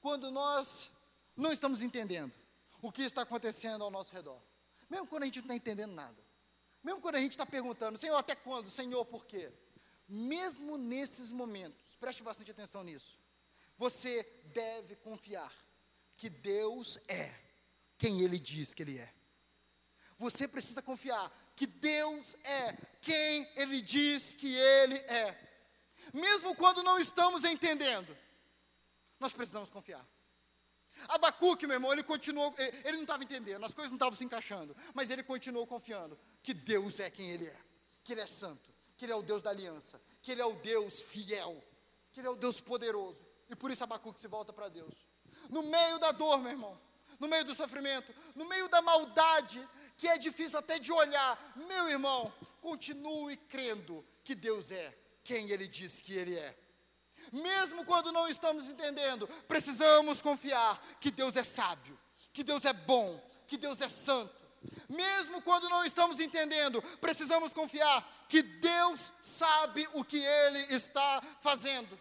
quando nós não estamos entendendo o que está acontecendo ao nosso redor. Mesmo quando a gente não está entendendo nada. Mesmo quando a gente está perguntando, Senhor, até quando? Senhor, por quê? Mesmo nesses momentos, preste bastante atenção nisso. Você deve confiar que Deus é quem Ele diz que Ele é. Você precisa confiar que Deus é quem Ele diz que Ele é. Mesmo quando não estamos entendendo, nós precisamos confiar. Abacuque, meu irmão, ele continuou, ele, ele não estava entendendo, as coisas não estavam se encaixando, mas ele continuou confiando que Deus é quem ele é, que ele é santo, que ele é o Deus da aliança, que ele é o Deus fiel, que ele é o Deus poderoso. E por isso Abacuque se volta para Deus. No meio da dor, meu irmão, no meio do sofrimento, no meio da maldade, que é difícil até de olhar, meu irmão, continue crendo que Deus é quem ele diz que ele é. Mesmo quando não estamos entendendo, precisamos confiar que Deus é sábio, que Deus é bom, que Deus é santo. Mesmo quando não estamos entendendo, precisamos confiar que Deus sabe o que Ele está fazendo.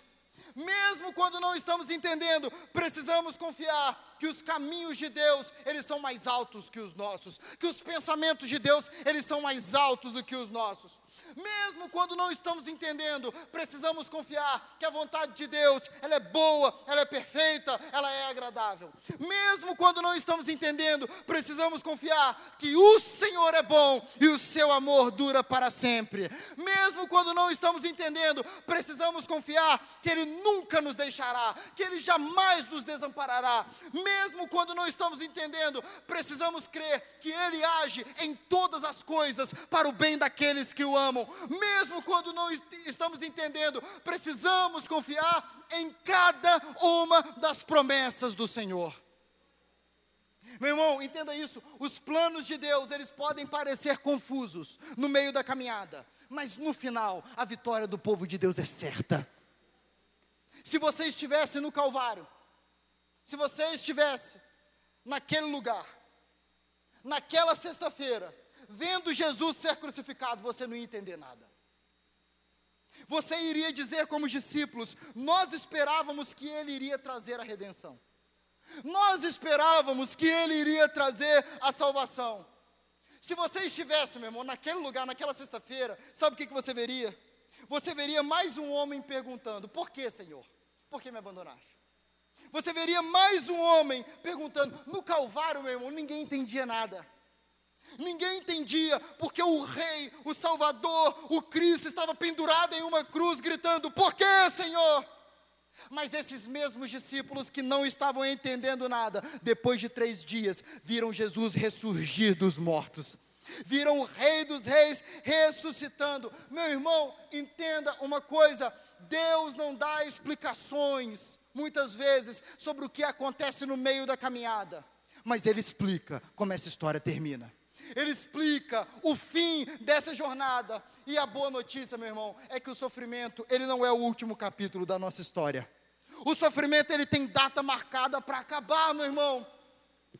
Mesmo quando não estamos entendendo, precisamos confiar que os caminhos de Deus, eles são mais altos que os nossos, que os pensamentos de Deus, eles são mais altos do que os nossos. Mesmo quando não estamos entendendo, precisamos confiar que a vontade de Deus, ela é boa, ela é perfeita, ela é agradável. Mesmo quando não estamos entendendo, precisamos confiar que o Senhor é bom e o seu amor dura para sempre. Mesmo quando não estamos entendendo, precisamos confiar que ele nunca nos deixará, que ele jamais nos desamparará. Mesmo quando não estamos entendendo, precisamos crer que ele age em todas as coisas para o bem daqueles que o amam mesmo quando não estamos entendendo, precisamos confiar em cada uma das promessas do Senhor. Meu irmão, entenda isso. Os planos de Deus, eles podem parecer confusos no meio da caminhada, mas no final, a vitória do povo de Deus é certa. Se você estivesse no Calvário, se você estivesse naquele lugar, naquela sexta-feira, vendo Jesus ser crucificado, você não ia entender nada. Você iria dizer como os discípulos: Nós esperávamos que ele iria trazer a redenção. Nós esperávamos que ele iria trazer a salvação. Se você estivesse, meu irmão, naquele lugar, naquela sexta-feira, sabe o que, que você veria? Você veria mais um homem perguntando: Por que, Senhor? Por que me abandonaste? Você veria mais um homem perguntando: No Calvário, meu irmão, ninguém entendia nada. Ninguém entendia porque o rei, o salvador, o Cristo estava pendurado em uma cruz gritando: Por que, Senhor? Mas esses mesmos discípulos que não estavam entendendo nada, depois de três dias, viram Jesus ressurgir dos mortos. Viram o Rei dos Reis ressuscitando. Meu irmão, entenda uma coisa: Deus não dá explicações, muitas vezes, sobre o que acontece no meio da caminhada, mas Ele explica como essa história termina. Ele explica o fim dessa jornada. E a boa notícia, meu irmão, é que o sofrimento, ele não é o último capítulo da nossa história. O sofrimento ele tem data marcada para acabar, meu irmão.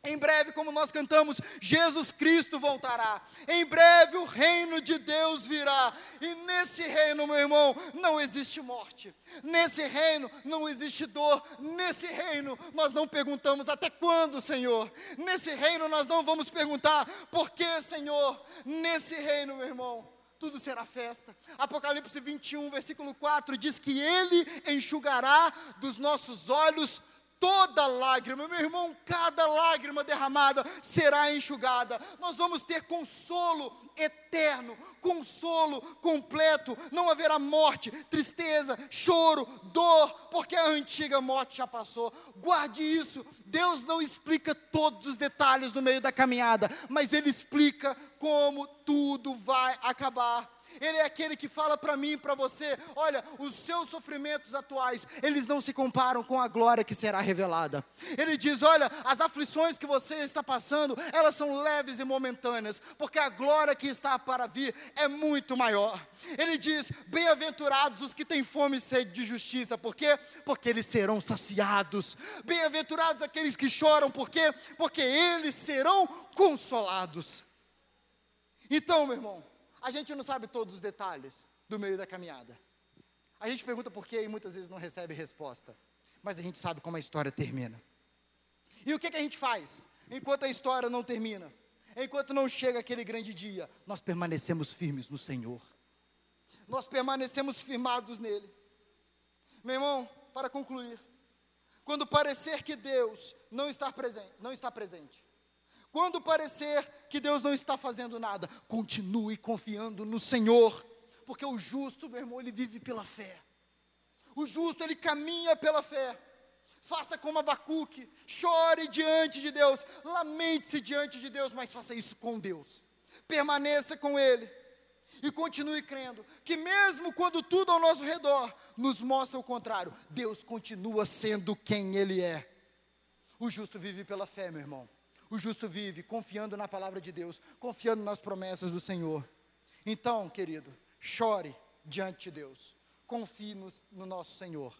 Em breve, como nós cantamos, Jesus Cristo voltará. Em breve o reino de Deus virá. E nesse reino, meu irmão, não existe morte. Nesse reino não existe dor. Nesse reino nós não perguntamos até quando, Senhor. Nesse reino nós não vamos perguntar por que, Senhor. Nesse reino, meu irmão, tudo será festa. Apocalipse 21, versículo 4 diz que Ele enxugará dos nossos olhos toda lágrima, meu irmão, cada lágrima derramada será enxugada. Nós vamos ter consolo eterno, consolo completo. Não haverá morte, tristeza, choro, dor, porque a antiga morte já passou. Guarde isso. Deus não explica todos os detalhes no meio da caminhada, mas Ele explica como tudo vai acabar. Ele é aquele que fala para mim e para você: olha, os seus sofrimentos atuais, eles não se comparam com a glória que será revelada. Ele diz: olha, as aflições que você está passando, elas são leves e momentâneas, porque a glória que está para vir é muito maior. Ele diz: bem-aventurados os que têm fome e sede de justiça, por quê? Porque eles serão saciados. Bem-aventurados aqueles que choram, por quê? Porque eles serão consolados. Então, meu irmão, a gente não sabe todos os detalhes do meio da caminhada. A gente pergunta por quê e muitas vezes não recebe resposta. Mas a gente sabe como a história termina. E o que, que a gente faz enquanto a história não termina? Enquanto não chega aquele grande dia, nós permanecemos firmes no Senhor. Nós permanecemos firmados nele. Meu irmão, para concluir, quando parecer que Deus não está presente, não está presente, quando parecer que Deus não está fazendo nada, continue confiando no Senhor, porque o justo, meu irmão, ele vive pela fé. O justo, ele caminha pela fé. Faça como Abacuque, chore diante de Deus, lamente-se diante de Deus, mas faça isso com Deus. Permaneça com Ele e continue crendo que, mesmo quando tudo ao nosso redor nos mostra o contrário, Deus continua sendo quem Ele é. O justo vive pela fé, meu irmão. O justo vive confiando na palavra de Deus, confiando nas promessas do Senhor. Então, querido, chore diante de Deus, confie no, no nosso Senhor,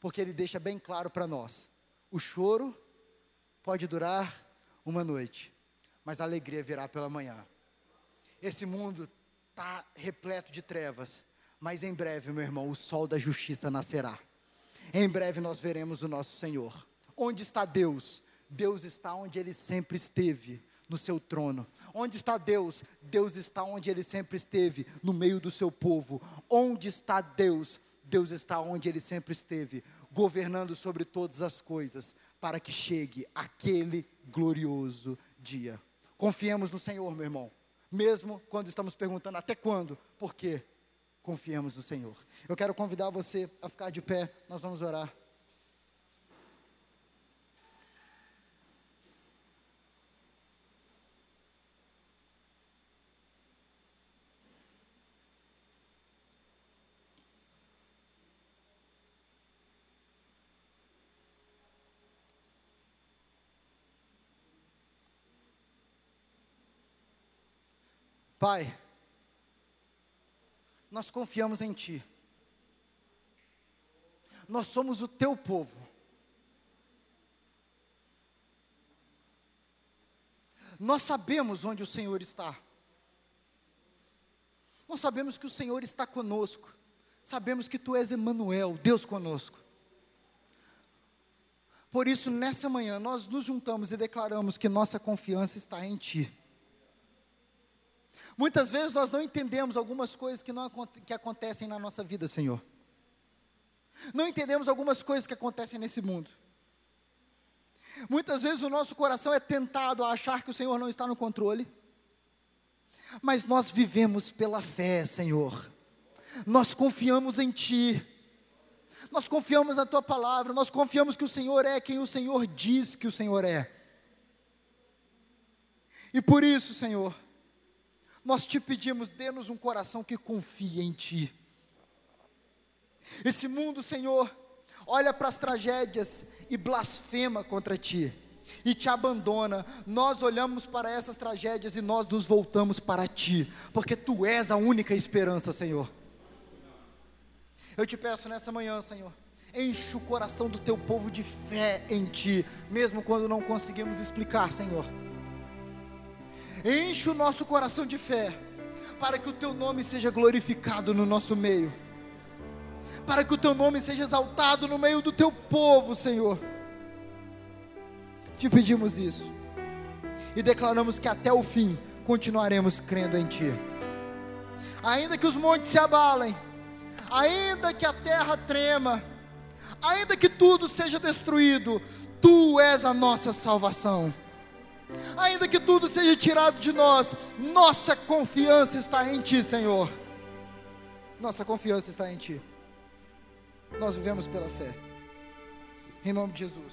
porque Ele deixa bem claro para nós: o choro pode durar uma noite, mas a alegria virá pela manhã. Esse mundo está repleto de trevas, mas em breve, meu irmão, o sol da justiça nascerá. Em breve nós veremos o nosso Senhor. Onde está Deus? Deus está onde ele sempre esteve, no seu trono. Onde está Deus? Deus está onde ele sempre esteve, no meio do seu povo. Onde está Deus? Deus está onde ele sempre esteve, governando sobre todas as coisas, para que chegue aquele glorioso dia. Confiemos no Senhor, meu irmão, mesmo quando estamos perguntando até quando, por quê? Confiemos no Senhor. Eu quero convidar você a ficar de pé, nós vamos orar. Pai, nós confiamos em Ti. Nós somos o Teu povo. Nós sabemos onde o Senhor está. Nós sabemos que o Senhor está conosco. Sabemos que Tu és Emmanuel, Deus conosco. Por isso, nessa manhã, nós nos juntamos e declaramos que nossa confiança está em Ti. Muitas vezes nós não entendemos algumas coisas que, não, que acontecem na nossa vida, Senhor. Não entendemos algumas coisas que acontecem nesse mundo. Muitas vezes o nosso coração é tentado a achar que o Senhor não está no controle. Mas nós vivemos pela fé, Senhor. Nós confiamos em Ti. Nós confiamos na tua palavra, nós confiamos que o Senhor é quem o Senhor diz que o Senhor é. E por isso, Senhor, nós te pedimos, dê-nos um coração que confie em Ti. Esse mundo, Senhor, olha para as tragédias e blasfema contra Ti, e te abandona. Nós olhamos para essas tragédias e nós nos voltamos para Ti, porque Tu és a única esperança, Senhor. Eu te peço nessa manhã, Senhor, enche o coração do Teu povo de fé em Ti, mesmo quando não conseguimos explicar, Senhor. Enche o nosso coração de fé, para que o Teu nome seja glorificado no nosso meio, para que o Teu nome seja exaltado no meio do Teu povo, Senhor. Te pedimos isso e declaramos que até o fim continuaremos crendo em Ti. Ainda que os montes se abalem, ainda que a terra trema, ainda que tudo seja destruído, Tu és a nossa salvação. Ainda que tudo seja tirado de nós, nossa confiança está em Ti, Senhor. Nossa confiança está em Ti. Nós vivemos pela fé. Em nome de Jesus.